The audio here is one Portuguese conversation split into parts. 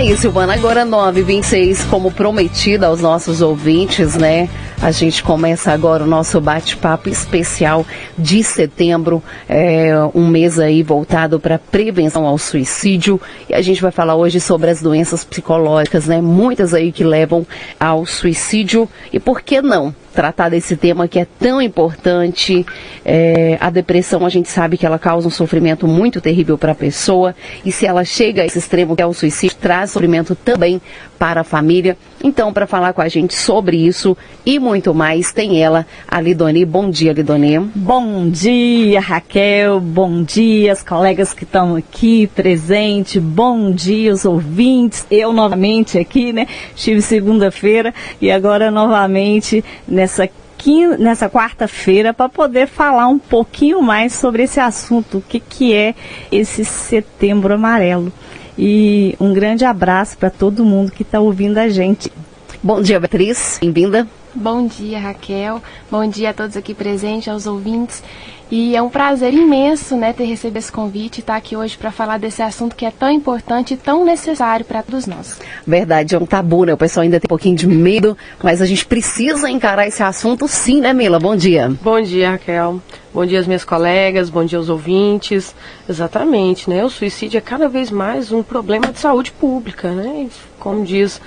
aí, Silvana, agora 9h26, como prometida aos nossos ouvintes, né? A gente começa agora o nosso bate-papo especial de setembro, é, um mês aí voltado para prevenção ao suicídio. E a gente vai falar hoje sobre as doenças psicológicas, né? Muitas aí que levam ao suicídio. E por que não? tratar desse tema que é tão importante. É, a depressão, a gente sabe que ela causa um sofrimento muito terrível para a pessoa e se ela chega a esse extremo que é o suicídio, traz sofrimento também para a família. Então, para falar com a gente sobre isso e muito mais, tem ela, a Lidoni. Bom dia, Lidoni. Bom dia, Raquel. Bom dia, as colegas que estão aqui presentes. Bom dia, os ouvintes. Eu novamente aqui, né? Estive segunda-feira e agora novamente nessa nessa quarta-feira para poder falar um pouquinho mais sobre esse assunto, o que, que é esse setembro amarelo. E um grande abraço para todo mundo que está ouvindo a gente. Bom dia, Beatriz. Bem-vinda. Bom dia, Raquel. Bom dia a todos aqui presentes, aos ouvintes. E é um prazer imenso, né, ter recebido esse convite e estar aqui hoje para falar desse assunto que é tão importante e tão necessário para todos nós. Verdade, é um tabu, né? O pessoal ainda tem um pouquinho de medo, mas a gente precisa encarar esse assunto sim, né, Mila? Bom dia. Bom dia, Raquel. Bom dia às minhas colegas, bom dia aos ouvintes. Exatamente, né? O suicídio é cada vez mais um problema de saúde pública, né? Como diz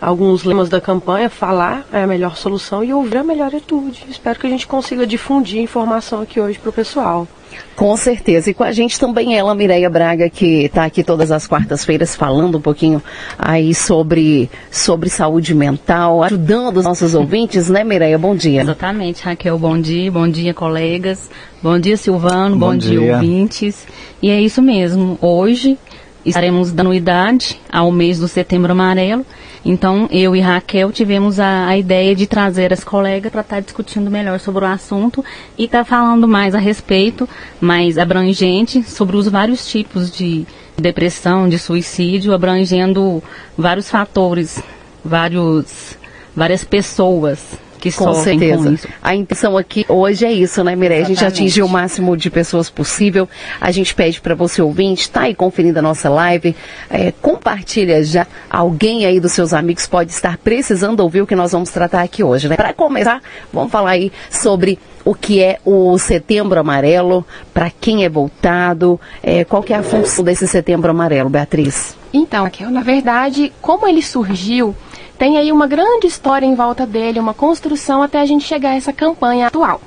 alguns lemas da campanha, falar é a melhor solução e ouvir a melhor atitude. Espero que a gente consiga difundir informação aqui hoje para o pessoal. Com certeza. E com a gente também ela, Mireia Braga, que está aqui todas as quartas-feiras falando um pouquinho aí sobre, sobre saúde mental, ajudando os nossos ouvintes, né, Mireia? Bom dia. Exatamente, Raquel. Bom dia, bom dia, colegas. Bom dia, Silvano. Bom, bom dia. dia, ouvintes. E é isso mesmo. Hoje estaremos dando idade ao mês do Setembro Amarelo. Então, eu e Raquel tivemos a, a ideia de trazer as colegas para estar tá discutindo melhor sobre o assunto e estar tá falando mais a respeito, mais abrangente, sobre os vários tipos de depressão, de suicídio, abrangendo vários fatores, vários, várias pessoas que com certeza. Com isso. A intenção aqui hoje é isso, né, Mireia? A gente atingiu o máximo de pessoas possível. A gente pede para você ouvinte, está aí conferindo a nossa live, é, compartilha já. Alguém aí dos seus amigos pode estar precisando ouvir o que nós vamos tratar aqui hoje, né? Para começar, vamos falar aí sobre o que é o Setembro Amarelo, para quem é voltado, é, qual que é a função desse Setembro Amarelo, Beatriz? Então, Raquel, na verdade, como ele surgiu, tem aí uma grande história em volta dele, uma construção até a gente chegar a essa campanha atual.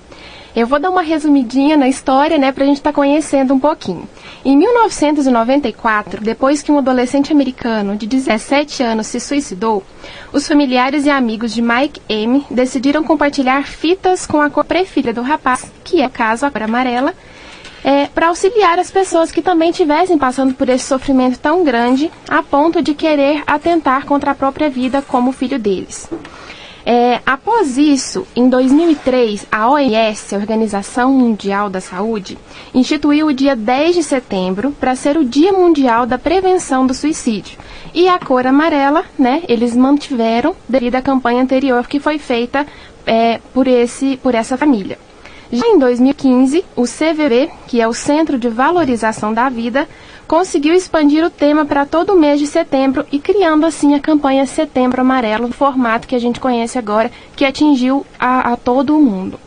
Eu vou dar uma resumidinha na história, né, para a gente estar tá conhecendo um pouquinho. Em 1994, depois que um adolescente americano de 17 anos se suicidou, os familiares e amigos de Mike M decidiram compartilhar fitas com a cor preferida do rapaz, que é caso a cor amarela, é, para auxiliar as pessoas que também estivessem passando por esse sofrimento tão grande a ponto de querer atentar contra a própria vida como filho deles. É, após isso, em 2003, a OMS, a Organização Mundial da Saúde, instituiu o dia 10 de setembro para ser o Dia Mundial da Prevenção do Suicídio. E a cor amarela, né, eles mantiveram devido à campanha anterior que foi feita é, por, esse, por essa família. Já em 2015, o CVB, que é o Centro de Valorização da Vida, conseguiu expandir o tema para todo o mês de setembro e criando assim a campanha Setembro Amarelo, no formato que a gente conhece agora, que atingiu a, a todo o mundo.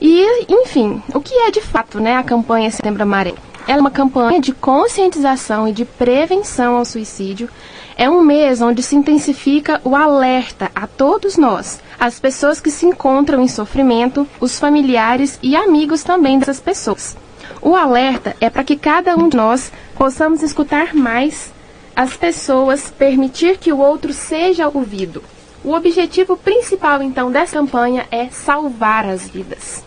E, enfim, o que é de fato né, a campanha Setembro Amarelo? Ela é uma campanha de conscientização e de prevenção ao suicídio. É um mês onde se intensifica o alerta a todos nós as pessoas que se encontram em sofrimento, os familiares e amigos também dessas pessoas. O alerta é para que cada um de nós possamos escutar mais as pessoas, permitir que o outro seja ouvido. O objetivo principal, então, dessa campanha é salvar as vidas.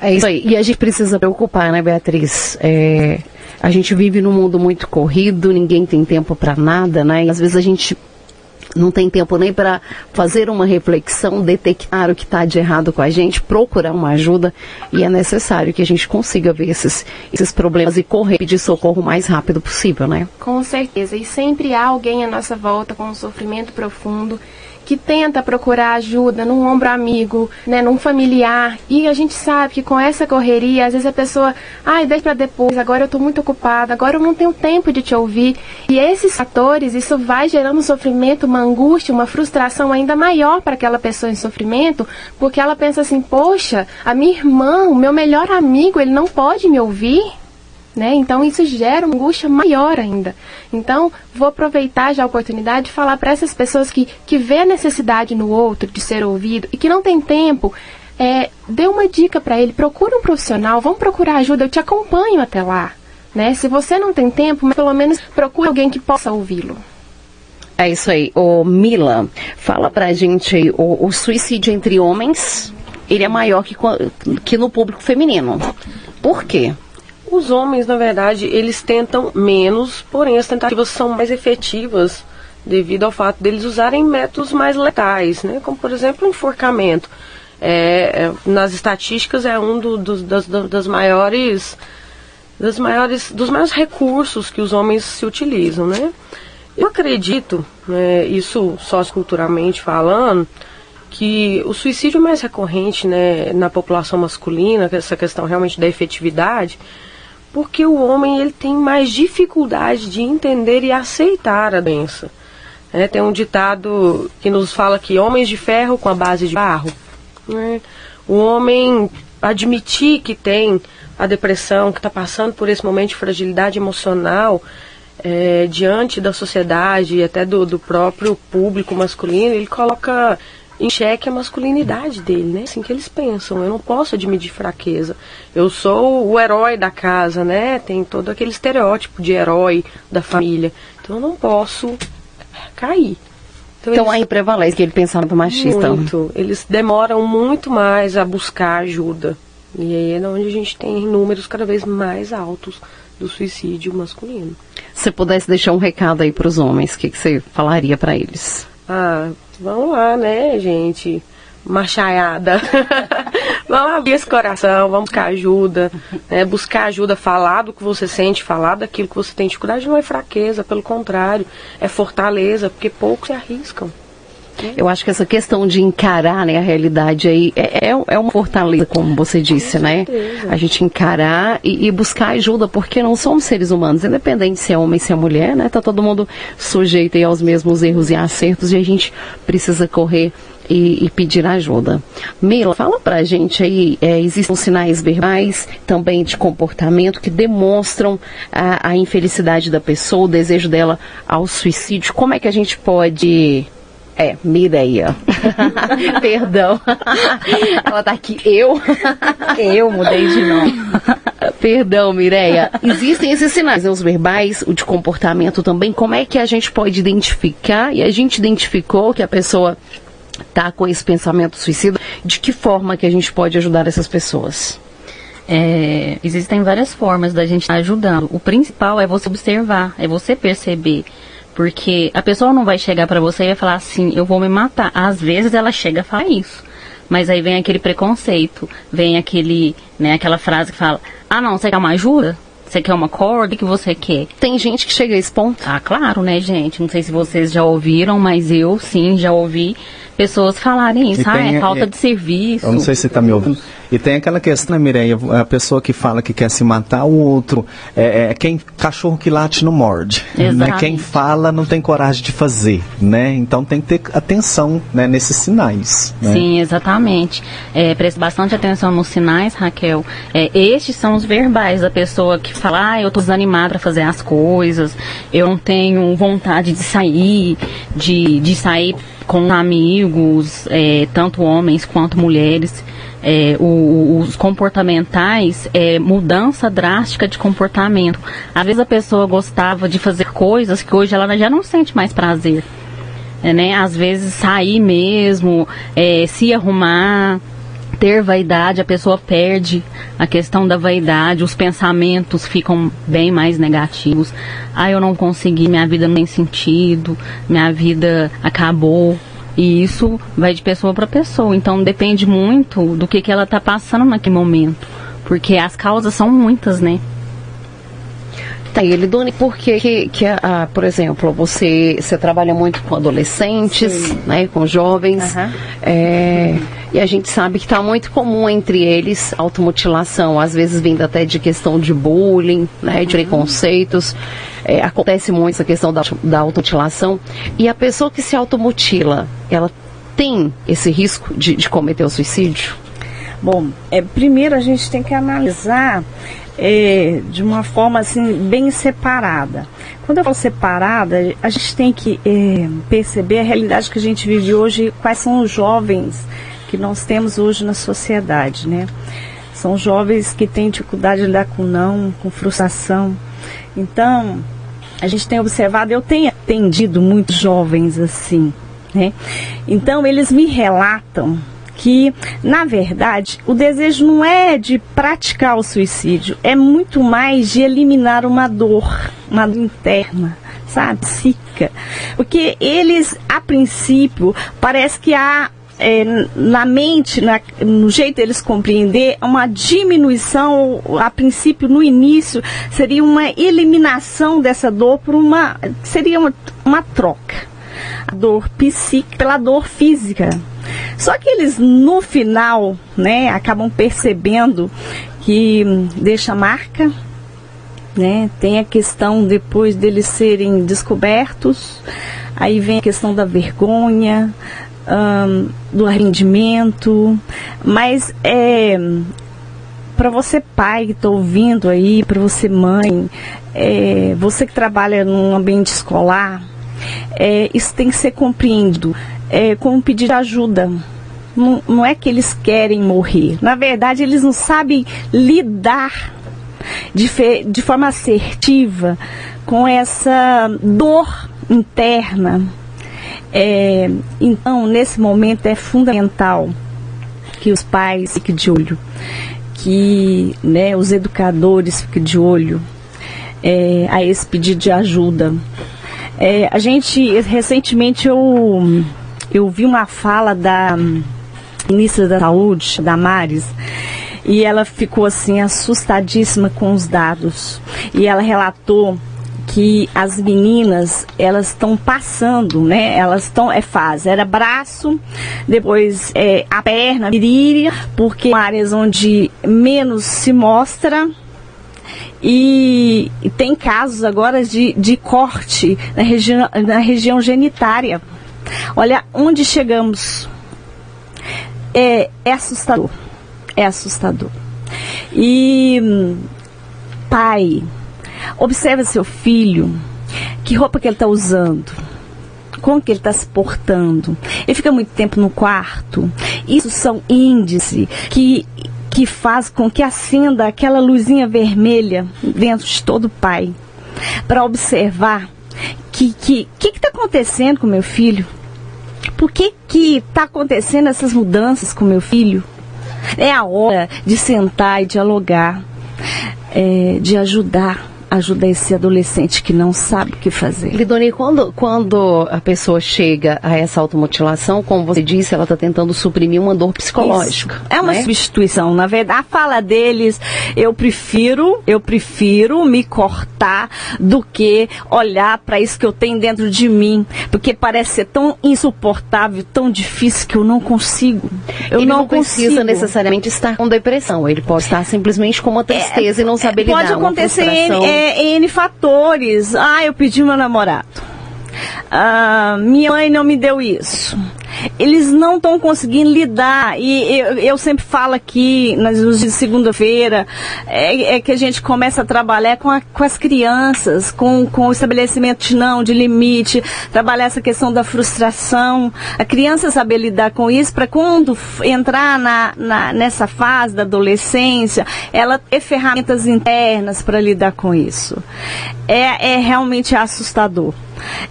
É isso aí. E a gente precisa preocupar, né, Beatriz? É, a gente vive num mundo muito corrido, ninguém tem tempo para nada, né? E às vezes a gente não tem tempo nem para fazer uma reflexão, detectar o que está de errado com a gente, procurar uma ajuda e é necessário que a gente consiga ver esses, esses problemas e correr pedir socorro o mais rápido possível, né? Com certeza. E sempre há alguém à nossa volta com um sofrimento profundo que tenta procurar ajuda num ombro amigo, né, num familiar, e a gente sabe que com essa correria, às vezes a pessoa, ai, deixa para depois, agora eu estou muito ocupada, agora eu não tenho tempo de te ouvir. E esses fatores, isso vai gerando um sofrimento, uma angústia, uma frustração ainda maior para aquela pessoa em sofrimento, porque ela pensa assim, poxa, a minha irmã, o meu melhor amigo, ele não pode me ouvir? Né? Então isso gera uma angústia maior ainda. Então vou aproveitar já a oportunidade de falar para essas pessoas que, que vê a necessidade no outro de ser ouvido e que não tem tempo, é, dê uma dica para ele, procura um profissional, vamos procurar ajuda, eu te acompanho até lá. Né? Se você não tem tempo, pelo menos procure alguém que possa ouvi-lo. É isso aí. O Mila, fala pra gente o, o suicídio entre homens, ele é maior que, que no público feminino. Por quê? Os homens, na verdade, eles tentam menos, porém as tentativas são mais efetivas devido ao fato deles usarem métodos mais letais, né? como por exemplo o enforcamento. É, é, nas estatísticas é um do, do, das, das maiores das maiores dos maiores recursos que os homens se utilizam, né? Eu acredito, né, isso socioculturalmente falando, que o suicídio mais recorrente né, na população masculina, é essa questão realmente da efetividade, porque o homem ele tem mais dificuldade de entender e aceitar a doença. É, tem um ditado que nos fala que homens de ferro com a base de barro. Né? O homem admitir que tem a depressão, que está passando por esse momento de fragilidade emocional, é, diante da sociedade e até do, do próprio público masculino, ele coloca em xeque a masculinidade dele, né? Assim que eles pensam. Eu não posso admitir fraqueza. Eu sou o herói da casa, né? Tem todo aquele estereótipo de herói da família. Então eu não posso cair. Então, então eles... aí prevalece aquele pensamento machista. Muito. Eles demoram muito mais a buscar ajuda. E aí é onde a gente tem números cada vez mais altos do suicídio masculino. Se pudesse deixar um recado aí para os homens, o que, que você falaria para eles? Ah, vamos lá, né, gente? Machaiada. vamos abrir esse coração, vamos buscar ajuda. Né? Buscar ajuda, falar do que você sente, falar daquilo que você tem dificuldade não é fraqueza, pelo contrário, é fortaleza, porque poucos se arriscam. Eu acho que essa questão de encarar né, a realidade aí é, é, é uma fortaleza, como você disse, né? A gente encarar e, e, buscar ajuda, porque não somos seres humanos, independente se é homem, se é mulher, né? Tá todo mundo sujeito aos mesmos erros e acertos e a gente precisa correr e, e, pedir ajuda. Mila, fala pra gente aí, é, existem sinais verbais também de comportamento que demonstram a, a infelicidade da pessoa, o desejo dela ao suicídio. Como é que a gente pode é, Mireia. Perdão. Ela tá aqui. Eu? Eu mudei de nome. Perdão, Mireia. Existem esses sinais, né, os verbais, o de comportamento também. Como é que a gente pode identificar? E a gente identificou que a pessoa tá com esse pensamento suicida. De que forma que a gente pode ajudar essas pessoas? É, existem várias formas da gente estar ajudando. O principal é você observar, é você perceber porque a pessoa não vai chegar para você e vai falar assim, eu vou me matar. Às vezes ela chega a falar isso. Mas aí vem aquele preconceito, vem aquele, né, aquela frase que fala, ah não, você quer uma ajuda? Você quer uma corda? O que você quer? Tem gente que chega a esse ponto. Ah, claro, né, gente? Não sei se vocês já ouviram, mas eu sim já ouvi pessoas falarem isso. ah, é falta de serviço. Eu não sei se você está me ouvindo. E tem aquela questão, né, Mireia? A pessoa que fala que quer se matar, o outro. É, é quem cachorro que late não morde. Né? Quem fala não tem coragem de fazer. né? Então tem que ter atenção né, nesses sinais. Né? Sim, exatamente. É, preste bastante atenção nos sinais, Raquel. É, estes são os verbais da pessoa que fala, ah, eu estou desanimada para fazer as coisas, eu não tenho vontade de sair, de, de sair com amigos, é, tanto homens quanto mulheres. É, o, os comportamentais, é, mudança drástica de comportamento. Às vezes a pessoa gostava de fazer coisas que hoje ela já não sente mais prazer. Né? Às vezes sair mesmo, é, se arrumar, ter vaidade, a pessoa perde a questão da vaidade, os pensamentos ficam bem mais negativos. Ah, eu não consegui, minha vida não tem sentido, minha vida acabou. E isso vai de pessoa para pessoa. Então depende muito do que, que ela está passando naquele momento. Porque as causas são muitas, né? Tá, ele, Doni, por que, que, que ah, por exemplo, você, você trabalha muito com adolescentes, Sim. né, com jovens, uhum. é, e a gente sabe que está muito comum entre eles automutilação, às vezes vindo até de questão de bullying, né, de uhum. preconceitos. É, acontece muito essa questão da, da automutilação. E a pessoa que se automutila, ela tem esse risco de, de cometer o suicídio? Bom, é, primeiro a gente tem que analisar é, de uma forma assim bem separada. Quando eu falo separada, a gente tem que é, perceber a realidade que a gente vive hoje, quais são os jovens que nós temos hoje na sociedade, né? São jovens que têm dificuldade de lidar com não, com frustração. Então, a gente tem observado, eu tenho atendido muitos jovens assim, né? Então, eles me relatam que, na verdade, o desejo não é de praticar o suicídio, é muito mais de eliminar uma dor, uma dor interna, sabe? Psíquica. Porque eles, a princípio, parece que há é, na mente, na, no jeito deles compreender, uma diminuição, a princípio, no início, seria uma eliminação dessa dor por uma. seria uma, uma troca. A dor psíquica pela dor física. Só que eles, no final, né, acabam percebendo que deixa marca, né? Tem a questão depois deles serem descobertos, aí vem a questão da vergonha, um, do arrependimento, mas é para você pai que está ouvindo aí, para você mãe, é, você que trabalha num ambiente escolar, é, isso tem que ser compreendido é, como pedir ajuda. Não, não é que eles querem morrer. Na verdade, eles não sabem lidar de, fe, de forma assertiva com essa dor interna. É, então, nesse momento, é fundamental que os pais fiquem de olho, que né, os educadores fiquem de olho é, a esse pedido de ajuda. É, a gente, recentemente, eu eu vi uma fala da ministra da Saúde, Damares, e ela ficou assim assustadíssima com os dados. E ela relatou que as meninas elas estão passando, né? Elas estão é fase, era braço, depois é, a perna, virilha, porque áreas onde menos se mostra e, tem casos agora de, de corte na, regi na região genitária. Olha onde chegamos. É, é assustador. É assustador. E pai, observa seu filho, que roupa que ele está usando, como que ele está se portando. Ele fica muito tempo no quarto. Isso são índices que que faz com que acenda aquela luzinha vermelha dentro de todo pai, para observar que que que está acontecendo com meu filho? Por que que está acontecendo essas mudanças com meu filho? É a hora de sentar e dialogar, é, de ajudar ajuda esse adolescente que não sabe o que fazer. Lidoni, quando, quando a pessoa chega a essa automutilação, como você disse, ela está tentando suprimir uma dor psicológica. Isso. É uma né? substituição. Na verdade, a fala deles, eu prefiro, eu prefiro me cortar do que olhar para isso que eu tenho dentro de mim, porque parece ser tão insuportável, tão difícil que eu não consigo. Eu ele não, não precisa consigo. necessariamente estar com depressão. Ele pode estar simplesmente com uma tristeza é, e não saber é, lidar. Pode acontecer é, N fatores. Ah, eu pedi meu namorado. Ah, minha mãe não me deu isso eles não estão conseguindo lidar. E eu, eu, sempre falo aqui, nas dias de segunda-feira, é, é, que a gente começa a trabalhar com, a, com as crianças, com, com o estabelecimento de não, de limite, trabalhar essa questão da frustração. A criança saber lidar com isso para quando entrar na, na, nessa fase da adolescência, ela ter ferramentas internas para lidar com isso. É, é realmente assustador.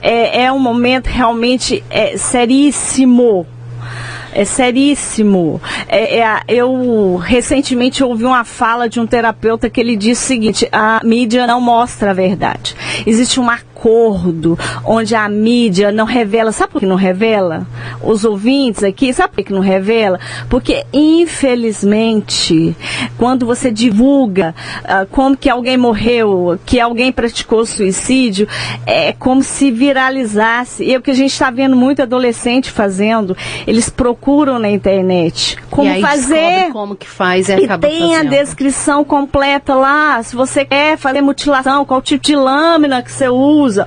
É, é um momento realmente é, seríssimo é seríssimo. É, é, eu recentemente ouvi uma fala de um terapeuta que ele disse o seguinte: a mídia não mostra a verdade. Existe uma acordo, onde a mídia não revela. Sabe por que não revela? Os ouvintes aqui, sabe por que não revela? Porque, infelizmente, quando você divulga uh, como que alguém morreu, que alguém praticou suicídio, é como se viralizasse. E é o que a gente está vendo muito adolescente fazendo. Eles procuram na internet como fazer. Como que faz e, e acaba tem fazendo. a descrição completa lá. Se você quer fazer mutilação, qual tipo de lâmina que você usa,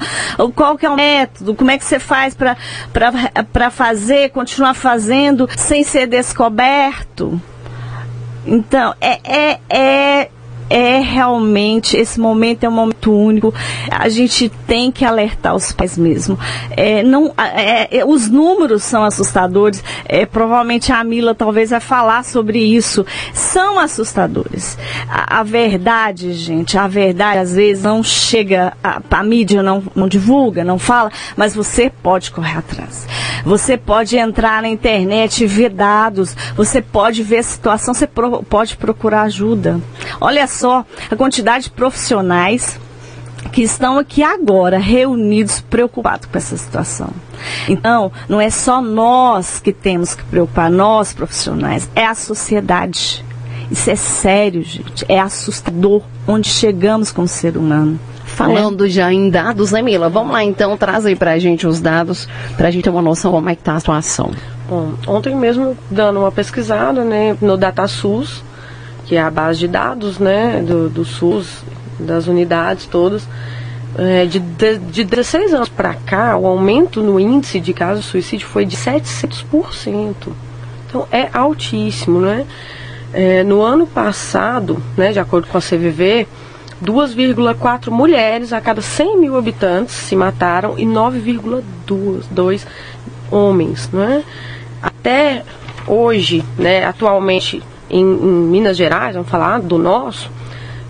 qual que é o método, como é que você faz para fazer, continuar fazendo sem ser descoberto. Então, é, é, é é realmente, esse momento é um momento único. A gente tem que alertar os pais mesmo. É, não, é, é, os números são assustadores. É, provavelmente a Mila talvez vai falar sobre isso. São assustadores. A, a verdade, gente, a verdade às vezes não chega, a, a mídia não, não divulga, não fala, mas você pode correr atrás. Você pode entrar na internet e ver dados, você pode ver a situação, você pro, pode procurar ajuda. Olha só a quantidade de profissionais que estão aqui agora reunidos preocupados com essa situação. Então, não é só nós que temos que preocupar, nós profissionais, é a sociedade. Isso é sério, gente. É assustador onde chegamos como ser humano. Falando né? já em dados, né, Mila? Vamos lá então, traz aí pra gente os dados, pra gente ter uma noção como é que tá a situação. Bom, ontem mesmo, dando uma pesquisada, né, no DataSUS, que é a base de dados né, do, do SUS, das unidades todas. É, de, de, de 16 anos para cá, o aumento no índice de casos de suicídio foi de 700%. Então é altíssimo, né? É, no ano passado, né, de acordo com a CVV, 2,4 mulheres a cada 100 mil habitantes se mataram e 9,2 homens, né? Até hoje, né, atualmente em, em Minas Gerais, vamos falar do nosso,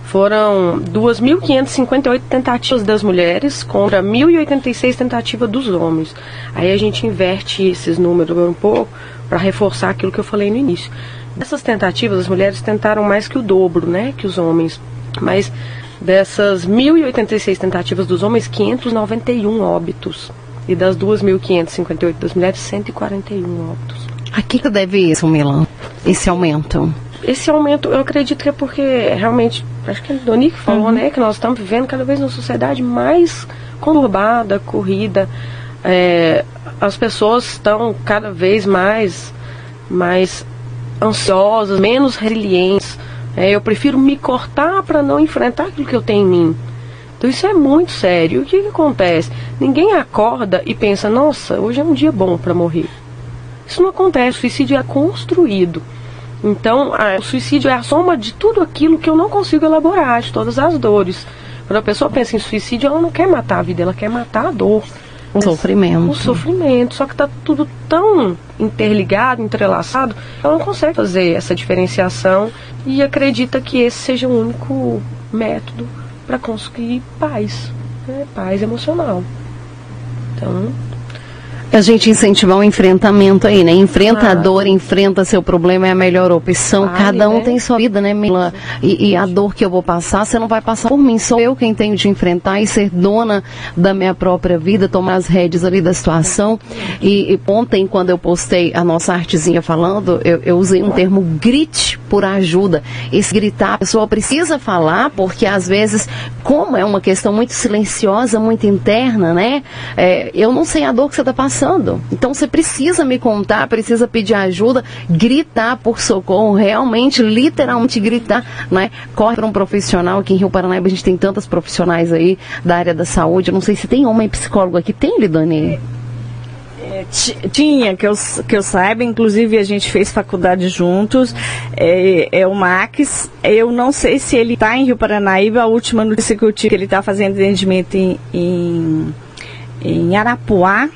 foram 2.558 tentativas das mulheres contra 1.086 tentativas dos homens. Aí a gente inverte esses números um pouco para reforçar aquilo que eu falei no início. Dessas tentativas, as mulheres tentaram mais que o dobro, né, que os homens. Mas dessas 1.086 tentativas dos homens, 591 óbitos. E das 2.558 das mulheres, 141 óbitos. A que, deve isso, Milan? Esse aumento? Esse aumento, eu acredito que é porque realmente, acho que a Donique falou, uhum. né, que nós estamos vivendo cada vez uma sociedade mais conturbada, corrida. É, as pessoas estão cada vez mais, mais ansiosas, menos resilientes. É, eu prefiro me cortar para não enfrentar aquilo que eu tenho em mim. Então isso é muito sério. O que, que acontece? Ninguém acorda e pensa, nossa, hoje é um dia bom para morrer. Isso não acontece, o suicídio é construído. Então, a, o suicídio é a soma de tudo aquilo que eu não consigo elaborar, de todas as dores. Quando a pessoa pensa em suicídio, ela não quer matar a vida, ela quer matar a dor. O sofrimento. O sofrimento. Só que está tudo tão interligado, entrelaçado, ela não consegue fazer essa diferenciação e acredita que esse seja o único método para conseguir paz, né? paz emocional. Então, a gente incentivar o enfrentamento aí, né? Enfrenta ah. a dor, enfrenta seu problema, é a melhor opção. Vale, Cada um né? tem sua vida, né, Mila? E, e, a dor que eu vou passar, você não vai passar por mim. Sou eu quem tenho de enfrentar e ser dona da minha própria vida, tomar as rédeas ali da situação. E, e ontem, quando eu postei a nossa artezinha falando, eu, eu usei um termo grite por ajuda. Esse gritar, a pessoa precisa falar, porque às vezes, como é uma questão muito silenciosa, muito interna, né? É, eu não sei a dor que você está passando passando. Então você precisa me contar, precisa pedir ajuda, gritar por socorro, realmente, literalmente gritar, né? Corre para um profissional aqui em Rio Paranaíba, a gente tem tantas profissionais aí da área da saúde. Eu não sei se tem homem psicólogo aqui. Tem, Lidane? É, tinha, que eu, que eu saiba, inclusive a gente fez faculdade juntos, é, é o Max. Eu não sei se ele está em Rio Paranaíba, a última notícia que eu tive, ele está fazendo atendimento em, em, em Arapuá,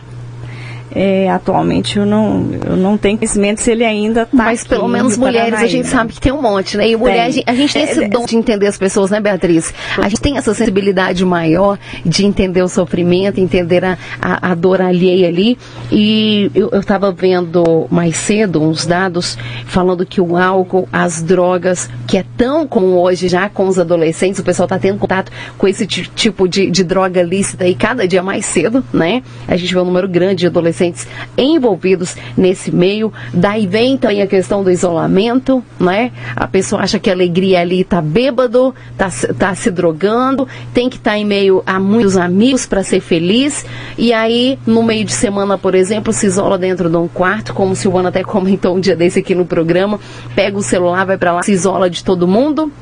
é, atualmente eu não, eu não tenho conhecimento se ele ainda está. Mas pelo menos mulheres a gente sabe que tem um monte, né? E mulher, a gente, a gente tem esse é, dom de entender as pessoas, né, Beatriz? A gente tem essa sensibilidade maior de entender o sofrimento, entender a, a, a dor alheia ali. E eu estava vendo mais cedo uns dados falando que o álcool, as drogas, que é tão comum hoje já com os adolescentes, o pessoal está tendo contato com esse tipo de, de droga lícita e cada dia mais cedo, né? A gente vê um número grande de adolescentes adolescentes envolvidos nesse meio. Daí vem também a questão do isolamento, né? A pessoa acha que a alegria ali está bêbado, está tá se drogando, tem que estar tá em meio a muitos amigos para ser feliz. E aí, no meio de semana, por exemplo, se isola dentro de um quarto, como o Silvana até comentou um dia desse aqui no programa, pega o celular, vai para lá, se isola de todo mundo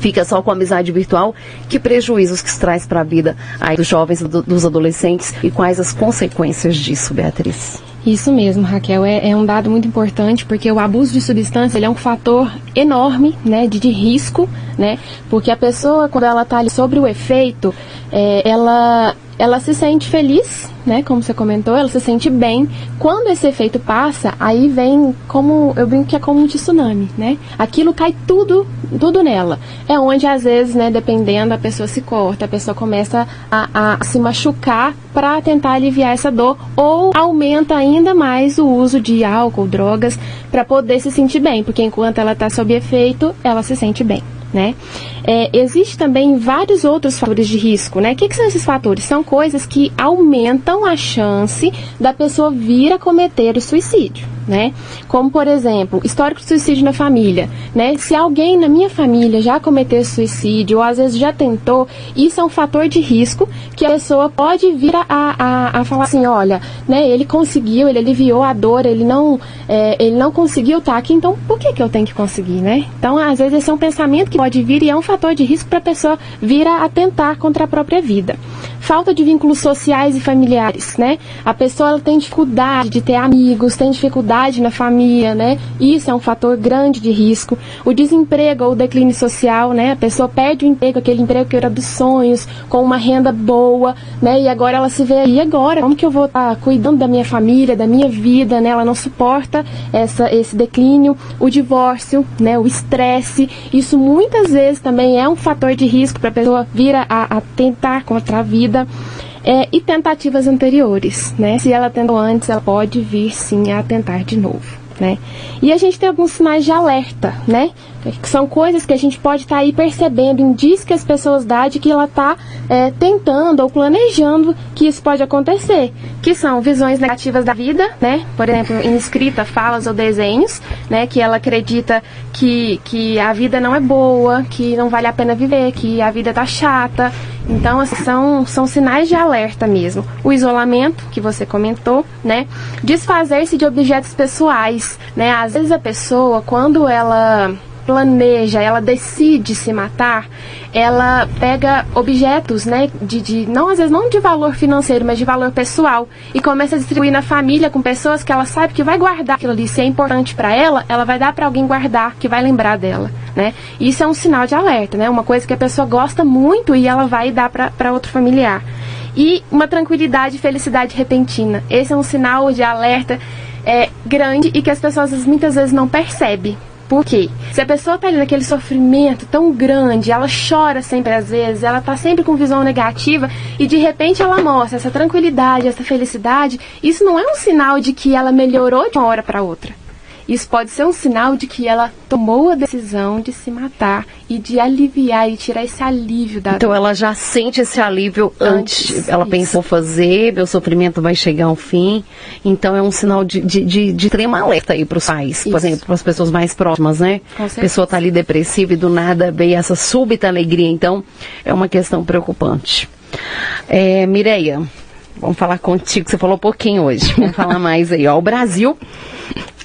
fica só com amizade virtual, que prejuízos que traz para a vida aí dos jovens, do, dos adolescentes e quais as consequências disso, Beatriz? Isso mesmo, Raquel. É, é, um dado muito importante porque o abuso de substância ele é um fator enorme né, de, de risco, né? Porque a pessoa, quando ela está ali sobre o efeito, é, ela ela se sente feliz, né? Como você comentou, ela se sente bem. Quando esse efeito passa, aí vem como eu brinco que é como um tsunami, né? Aquilo cai tudo, tudo nela. É onde às vezes, né? Dependendo, a pessoa se corta, a pessoa começa a, a se machucar para tentar aliviar essa dor ou aumenta ainda mais o uso de álcool, drogas para poder se sentir bem, porque enquanto ela está sob efeito, ela se sente bem né? É, existe também vários outros fatores de risco, né? O que, que, são esses fatores? São coisas que aumentam a chance da pessoa vir a cometer o suicídio, né? Como, por exemplo, histórico de suicídio na família, né? Se alguém na minha família já cometeu suicídio ou às vezes já tentou, isso é um fator de risco que a pessoa pode vir a, a, a falar assim, olha, né? Ele conseguiu, ele aliviou a dor, ele não, é, ele não conseguiu estar aqui, então por que, que eu tenho que conseguir, né? Então, às vezes esse é um pensamento que pode vir e é um fator de risco para a pessoa vir a atentar contra a própria vida. Falta de vínculos sociais e familiares, né? A pessoa tem dificuldade de ter amigos, tem dificuldade na família, né? Isso é um fator grande de risco. O desemprego ou o declínio social, né? A pessoa perde o emprego, aquele emprego que era dos sonhos, com uma renda boa, né? E agora ela se vê aí agora, como que eu vou estar tá cuidando da minha família, da minha vida, né? Ela não suporta essa, esse declínio, o divórcio, né? O estresse, isso muitas vezes também é um fator de risco para a pessoa vir a, a, tentar contra a vida. É, e tentativas anteriores, né? Se ela tentou antes, ela pode vir sim a tentar de novo. Né? E a gente tem alguns sinais de alerta, né? Que são coisas que a gente pode estar tá aí percebendo, indícios que as pessoas dão de que ela está é, tentando ou planejando que isso pode acontecer, que são visões negativas da vida, né? Por exemplo, em escrita, falas ou desenhos, né? Que ela acredita que, que a vida não é boa, que não vale a pena viver, que a vida tá chata. Então, assim, são, são sinais de alerta mesmo. O isolamento, que você comentou, né? Desfazer-se de objetos pessoais, né? Às vezes a pessoa, quando ela planeja, ela decide se matar, ela pega objetos, né, de, de, não às vezes não de valor financeiro, mas de valor pessoal e começa a distribuir na família com pessoas que ela sabe que vai guardar aquilo ali, se é importante para ela, ela vai dar para alguém guardar que vai lembrar dela, né? Isso é um sinal de alerta, né? Uma coisa que a pessoa gosta muito e ela vai dar para outro familiar. E uma tranquilidade e felicidade repentina. Esse é um sinal de alerta é, grande e que as pessoas muitas vezes não percebem. Por quê? Se a pessoa está ali naquele sofrimento tão grande, ela chora sempre às vezes, ela está sempre com visão negativa e de repente ela mostra essa tranquilidade, essa felicidade, isso não é um sinal de que ela melhorou de uma hora para outra. Isso pode ser um sinal de que ela tomou a decisão de se matar e de aliviar e tirar esse alívio da Então ela já sente esse alívio antes. antes ela isso. pensou fazer, meu sofrimento vai chegar ao fim. Então é um sinal de, de, de, de extrema alerta aí para os pais, isso. por exemplo, para as pessoas mais próximas, né? A pessoa está ali depressiva e do nada veio essa súbita alegria. Então é uma questão preocupante. É, Mireia, vamos falar contigo, você falou pouquinho hoje. Vamos falar mais aí. Ó, o Brasil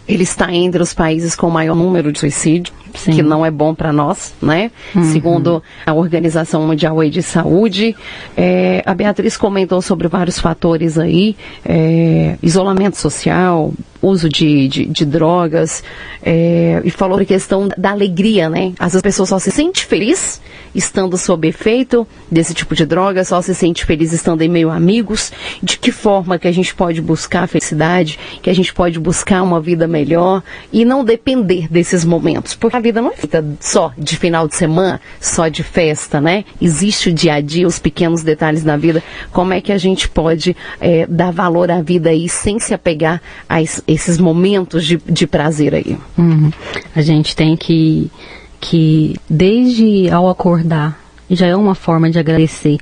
ele está entre os países com maior número de suicídio. Sim. que não é bom para nós, né? Uhum. Segundo a Organização Mundial de Saúde, é, a Beatriz comentou sobre vários fatores aí, é, isolamento social, uso de, de, de drogas, é, e falou a questão da alegria, né? Às vezes a pessoa só se sente feliz estando sob efeito desse tipo de droga, só se sente feliz estando em meio a amigos. De que forma que a gente pode buscar a felicidade, que a gente pode buscar uma vida melhor e não depender desses momentos, porque a vida não é feita só de final de semana, só de festa, né? Existe o dia a dia, os pequenos detalhes da vida. Como é que a gente pode é, dar valor à vida aí sem se apegar a esses momentos de, de prazer aí? Uhum. A gente tem que que desde ao acordar já é uma forma de agradecer,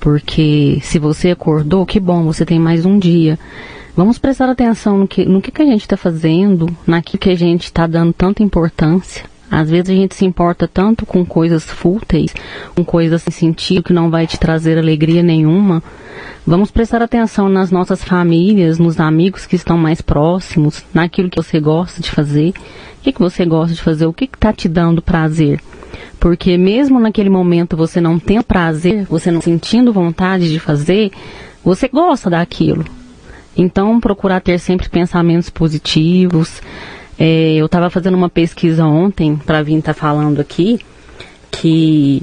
porque se você acordou, que bom, você tem mais um dia. Vamos prestar atenção no que, no que, que a gente está fazendo, naquilo que a gente está dando tanta importância. Às vezes a gente se importa tanto com coisas fúteis, com coisas sem sentido que não vai te trazer alegria nenhuma. Vamos prestar atenção nas nossas famílias, nos amigos que estão mais próximos, naquilo que você gosta de fazer. O que, que você gosta de fazer? O que está te dando prazer? Porque mesmo naquele momento você não tem prazer, você não sentindo vontade de fazer, você gosta daquilo. Então, procurar ter sempre pensamentos positivos. É, eu estava fazendo uma pesquisa ontem para vir estar tá falando aqui que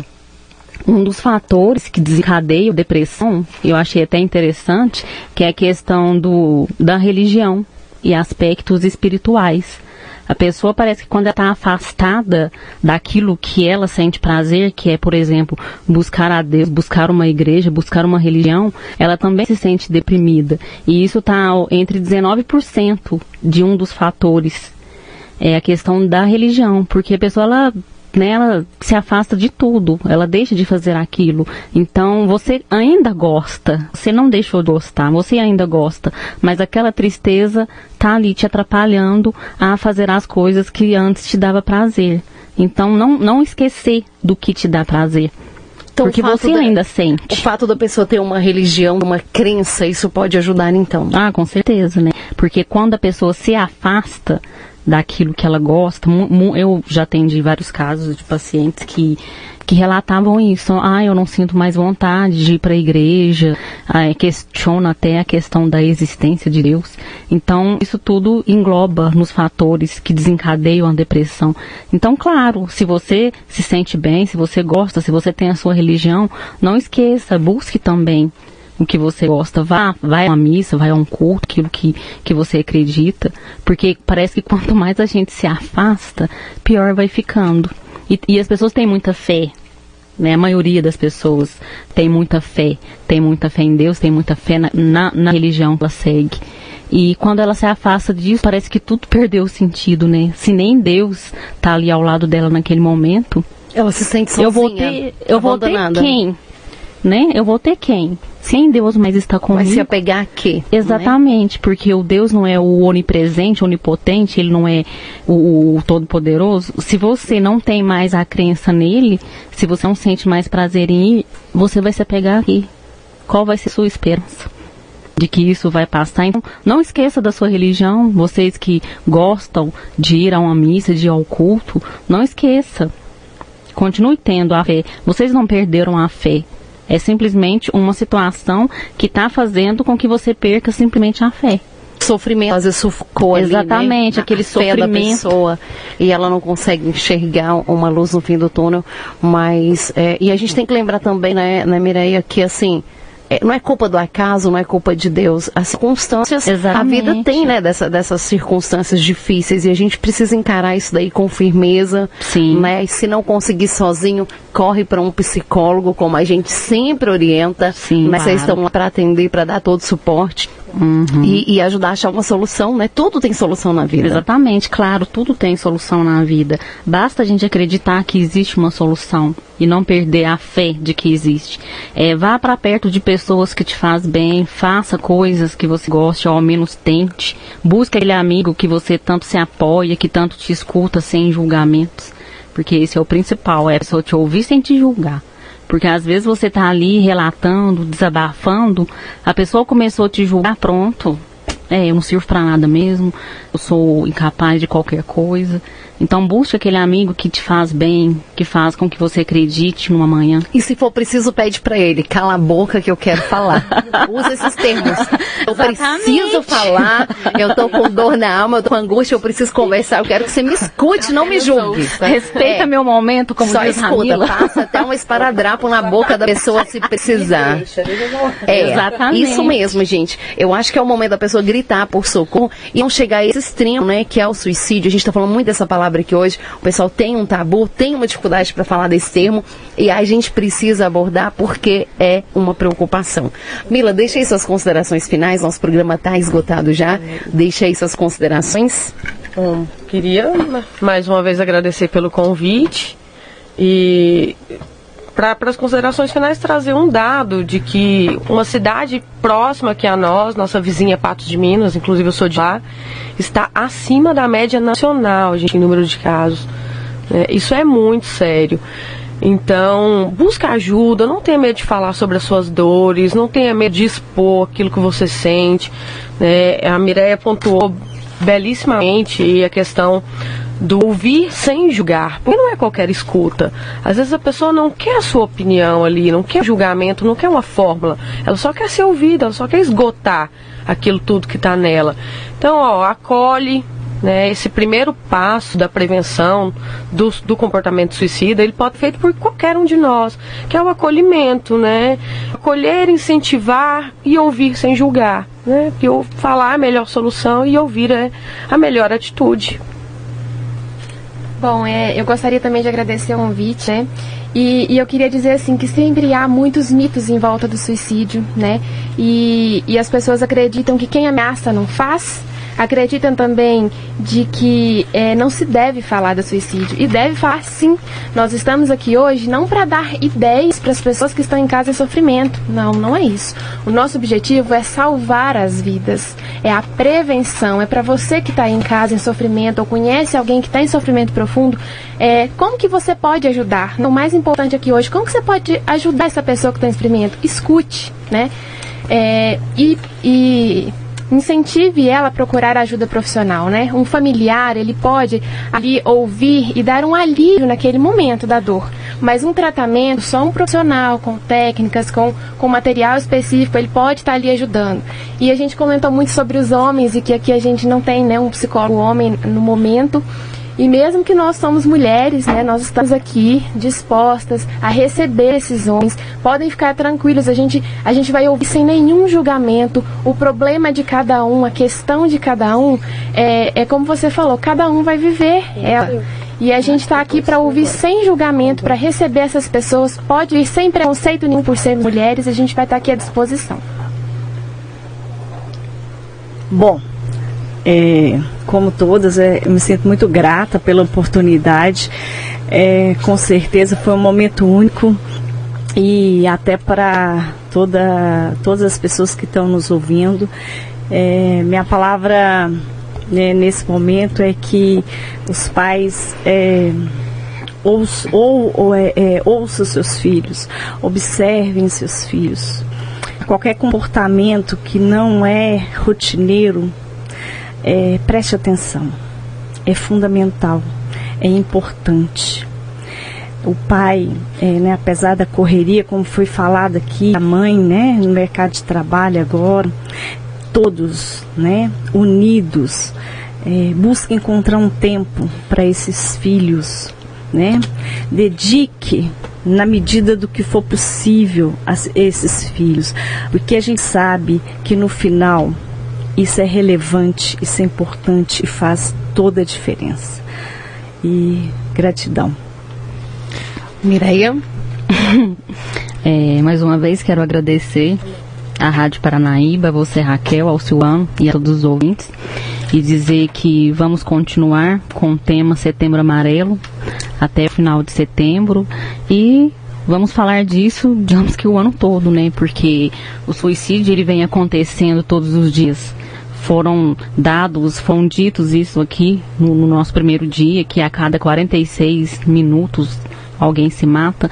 um dos fatores que desencadeiam depressão, eu achei até interessante, que é a questão do, da religião e aspectos espirituais. A pessoa parece que quando ela está afastada daquilo que ela sente prazer, que é, por exemplo, buscar a Deus, buscar uma igreja, buscar uma religião, ela também se sente deprimida. E isso está entre 19% de um dos fatores. É a questão da religião, porque a pessoa ela né, ela se afasta de tudo, ela deixa de fazer aquilo. Então você ainda gosta, você não deixou de gostar, você ainda gosta, mas aquela tristeza tá ali te atrapalhando a fazer as coisas que antes te dava prazer. Então não, não esquecer do que te dá prazer. Então, Porque você da, ainda sente. O fato da pessoa ter uma religião, uma crença, isso pode ajudar então. Ah, com certeza, né? Porque quando a pessoa se afasta daquilo que ela gosta. Eu já atendi vários casos de pacientes que, que relatavam isso. Ah, eu não sinto mais vontade de ir para a igreja. Ah, questiona até a questão da existência de Deus. Então, isso tudo engloba nos fatores que desencadeiam a depressão. Então, claro, se você se sente bem, se você gosta, se você tem a sua religião, não esqueça, busque também o que você gosta, vá, vai a uma missa, vai a um culto, aquilo que, que você acredita, porque parece que quanto mais a gente se afasta, pior vai ficando. E, e as pessoas têm muita fé, né? A maioria das pessoas tem muita fé, tem muita fé em Deus, tem muita fé na, na, na religião que ela segue. E quando ela se afasta disso, parece que tudo perdeu o sentido, né? Se nem Deus tá ali ao lado dela naquele momento, ela se sente sozinha, eu vou ter, eu vou ter quem né? Eu vou ter quem? Sem Deus mais está comigo. Vai se apegar a quê? Exatamente, né? porque o Deus não é o onipresente, onipotente, ele não é o, o todo-poderoso. Se você não tem mais a crença nele, se você não sente mais prazer em ir, você vai se apegar aqui. Qual vai ser sua esperança? de que isso vai passar. Então, não esqueça da sua religião. Vocês que gostam de ir a uma missa, de ir ao culto, não esqueça. Continue tendo a fé. Vocês não perderam a fé. É simplesmente uma situação que está fazendo com que você perca simplesmente a fé sofrimento às vezes sufocou Exatamente, ali, né? aquele sofrimento. da pessoa e ela não consegue enxergar uma luz no fim do túnel, mas é, e a gente tem que lembrar também, né, né Mireia, que assim, não é culpa do acaso, não é culpa de Deus. As circunstâncias, Exatamente. a vida tem, né, dessa, dessas circunstâncias difíceis e a gente precisa encarar isso daí com firmeza, Sim. né? E se não conseguir sozinho, corre para um psicólogo, como a gente sempre orienta. Sim, né? Claro. Vocês estão lá para atender, para dar todo o suporte. Uhum. E, e, ajudar a achar uma solução, né? Tudo tem solução na vida. Exatamente, claro, tudo tem solução na vida. Basta a gente acreditar que existe uma solução e não perder a fé de que existe. É, vá para perto de pessoas que te faz bem, faça coisas que você goste, ou ao menos tente. Busque aquele amigo que você tanto se apoia, que tanto te escuta sem julgamentos. Porque esse é o principal, é a pessoa te ouvir sem te julgar. Porque às vezes você está ali relatando, desabafando, a pessoa começou a te julgar, pronto. É, eu não sirvo para nada mesmo, eu sou incapaz de qualquer coisa. Então busque aquele amigo que te faz bem, que faz com que você acredite numa manhã. E se for preciso, pede para ele, cala a boca que eu quero falar. Usa esses termos. Eu preciso falar, eu tô com dor na alma, eu tô com angústia, eu preciso conversar, eu quero que você me escute, não me julgue. Respeita é. meu momento, como Só diz escuta, Ramila. passa até um esparadrapo na boca da pessoa se precisar. É, Exatamente. Isso mesmo, gente. Eu acho que é o momento da pessoa gritar por socorro e não chegar a esse extremo, né, que é o suicídio. A gente tá falando muito dessa palavra palavra aqui hoje. O pessoal tem um tabu, tem uma dificuldade para falar desse termo e a gente precisa abordar porque é uma preocupação. Mila, deixa aí suas considerações finais. Nosso programa está esgotado já. Deixa aí suas considerações. Bom, queria mais uma vez agradecer pelo convite e para as considerações finais trazer um dado de que uma cidade próxima que a nós, nossa vizinha Patos de Minas, inclusive eu sou de lá, está acima da média nacional, gente, em número de casos. É, isso é muito sério. Então, busca ajuda, não tenha medo de falar sobre as suas dores, não tenha medo de expor aquilo que você sente. Né? A Mireia pontuou belíssimamente a questão do ouvir sem julgar, porque não é qualquer escuta. Às vezes a pessoa não quer a sua opinião ali, não quer julgamento, não quer uma fórmula, ela só quer ser ouvida, ela só quer esgotar aquilo tudo que está nela. Então, ó, acolhe, né, esse primeiro passo da prevenção do, do, comportamento suicida, ele pode ser feito por qualquer um de nós, que é o acolhimento, né? Acolher, incentivar e ouvir sem julgar, né? Falar é a melhor solução e ouvir é a melhor atitude. Bom, é, eu gostaria também de agradecer o convite, né? E, e, eu queria dizer assim que sempre há muitos mitos em volta do suicídio, né? E, e as pessoas acreditam que quem ameaça não faz, acreditam também de que é, não se deve falar do suicídio. E deve falar sim. Nós estamos aqui hoje não para dar ideias para as pessoas que estão em casa em sofrimento. Não, não é isso. O nosso objetivo é salvar as vidas. É a prevenção. É para você que está em casa em sofrimento ou conhece alguém que está em sofrimento profundo. É, como que você pode ajudar? O mais importante aqui hoje, como que você pode ajudar essa pessoa que está em sofrimento? Escute, né? É, e, e incentive ela a procurar ajuda profissional, né? Um familiar, ele pode ali ouvir e dar um alívio naquele momento da dor. Mas um tratamento, só um profissional, com técnicas, com, com material específico, ele pode estar ali ajudando. E a gente comentou muito sobre os homens e que aqui a gente não tem né, um psicólogo homem no momento. E mesmo que nós somos mulheres, né, nós estamos aqui dispostas a receber esses homens. Podem ficar tranquilos, a gente, a gente vai ouvir sem nenhum julgamento o problema de cada um, a questão de cada um. É, é como você falou, cada um vai viver ela. E a gente está aqui para ouvir sem julgamento, para receber essas pessoas. Pode ir sem preconceito nenhum por ser mulheres, a gente vai estar tá aqui à disposição. Bom, é, como todas, é, eu me sinto muito grata pela oportunidade. É, com certeza foi um momento único e até para toda, todas as pessoas que estão nos ouvindo. É, minha palavra né, nesse momento é que os pais é, ouç, ou, ou, é, é, ouçam seus filhos, observem seus filhos. Qualquer comportamento que não é rotineiro, é, preste atenção. É fundamental, é importante. O pai, é, né, apesar da correria, como foi falado aqui, a mãe, né, no mercado de trabalho agora, todos, né, unidos, é, busquem encontrar um tempo para esses filhos, né? Dedique na medida do que for possível a esses filhos, porque a gente sabe que no final isso é relevante, isso é importante e faz toda a diferença. E gratidão. Mireia? é, mais uma vez quero agradecer à Rádio Paranaíba, você Raquel, ao Silvano e a todos os ouvintes e dizer que vamos continuar com o tema Setembro Amarelo até o final de setembro e vamos falar disso, digamos que o ano todo, né? Porque o suicídio ele vem acontecendo todos os dias foram dados, foram ditos isso aqui no, no, nosso primeiro dia, que a cada 46 minutos alguém se mata.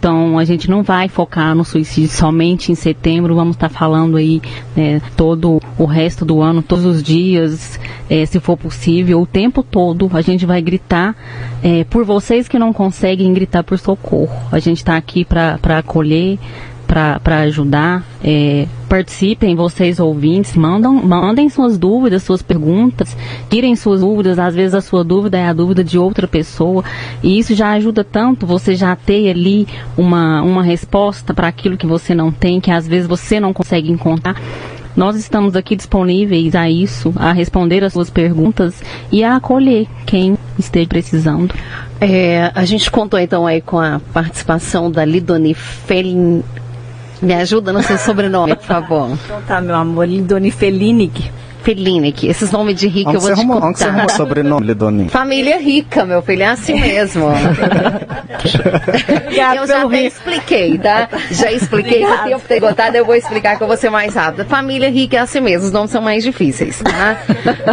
Então, a gente não vai focar no suicídio somente em setembro, vamos estar tá falando aí né, todo o resto do ano, todos os dias, é, se for possível, o tempo todo, a gente vai gritar é, por vocês que não conseguem gritar por socorro. A gente está aqui para acolher, para ajudar. É, participem, vocês ouvintes, mandam, mandem suas dúvidas, suas perguntas, tirem suas dúvidas. Às vezes a sua dúvida é a dúvida de outra pessoa. E isso já ajuda tanto você já ter ali uma, uma resposta para aquilo que você não tem, que às vezes você não consegue encontrar. Nós estamos aqui disponíveis a isso, a responder as suas perguntas e a acolher quem esteja precisando. É, a gente contou então aí com a participação da Lidoni Felin, me ajuda no seu sobrenome, por favor. Então tá, meu amor, Lidoni Felinic. Felinic. Esses nomes de rica eu vou te contar. Onde você arrumou sobrenome, Lidoni? Família rica, meu filho, é assim mesmo. eu já até expliquei, tá? Já expliquei, se tempo ter gostado, eu vou explicar que eu vou ser mais rápida. Família rica é assim mesmo, os nomes são mais difíceis, tá?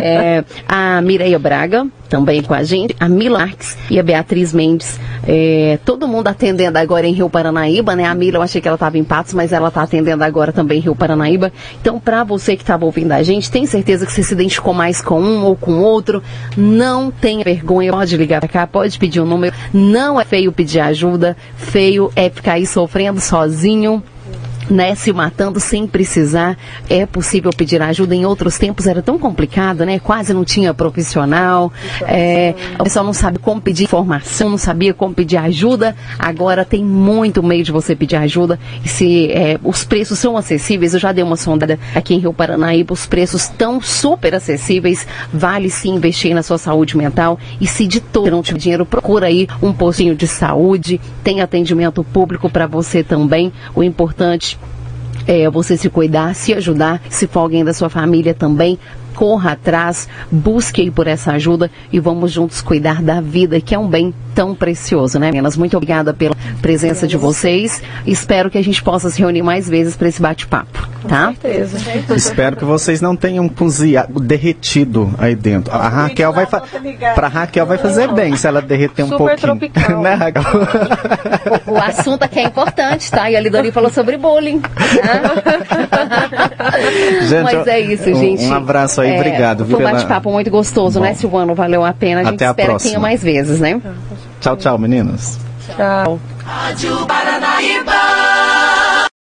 É, a Mireia Braga, também com a gente, a Milarques e a Beatriz Mendes. É, todo mundo atendendo agora em Rio Paranaíba, né? A Mila, eu achei que ela estava em Patos, mas ela está atendendo agora também em Rio Paranaíba. Então, para você que estava ouvindo a gente, tem certeza que você se identificou mais com um ou com outro, não tenha vergonha, pode ligar para cá, pode pedir um número. Não é feio pedir ajuda, feio é ficar aí sofrendo sozinho né, se matando sem precisar. É possível pedir ajuda. Em outros tempos era tão complicado, né? Quase não tinha profissional. É, o pessoal não sabe como pedir informação, não sabia como pedir ajuda. Agora tem muito meio de você pedir ajuda. E se é, os preços são acessíveis, eu já dei uma sondada aqui em Rio Paranaíba, os preços estão super acessíveis. Vale sim investir na sua saúde mental. E se de todo não tiver dinheiro, procura aí um postinho de saúde. Tem atendimento público para você também. O importante é, você se cuidar, se ajudar, se for alguém da sua família também, corra atrás, busque por essa ajuda e vamos juntos cuidar da vida, que é um bem tão precioso, né, meninas? Muito obrigada pela presença de vocês. Espero que a gente possa se reunir mais vezes para esse bate-papo, tá? Com certeza. Espero que vocês não tenham cozinhado, derretido aí dentro. A Raquel vai para Raquel vai fazer bem se ela derreter um Super pouquinho, tropical. né, Raquel? O, assunto aqui é importante, tá? E a Lidoni falou sobre bullying. Tá? gente, Mas é isso, gente. Um abraço aí, é, obrigado. Foi um pela... bate-papo muito gostoso, né, Bom. né, Silvano? Valeu a pena. A gente Até espera que tenha mais vezes, né? Tchau, tchau, meninas. Tchau. Rádio Paranaíba.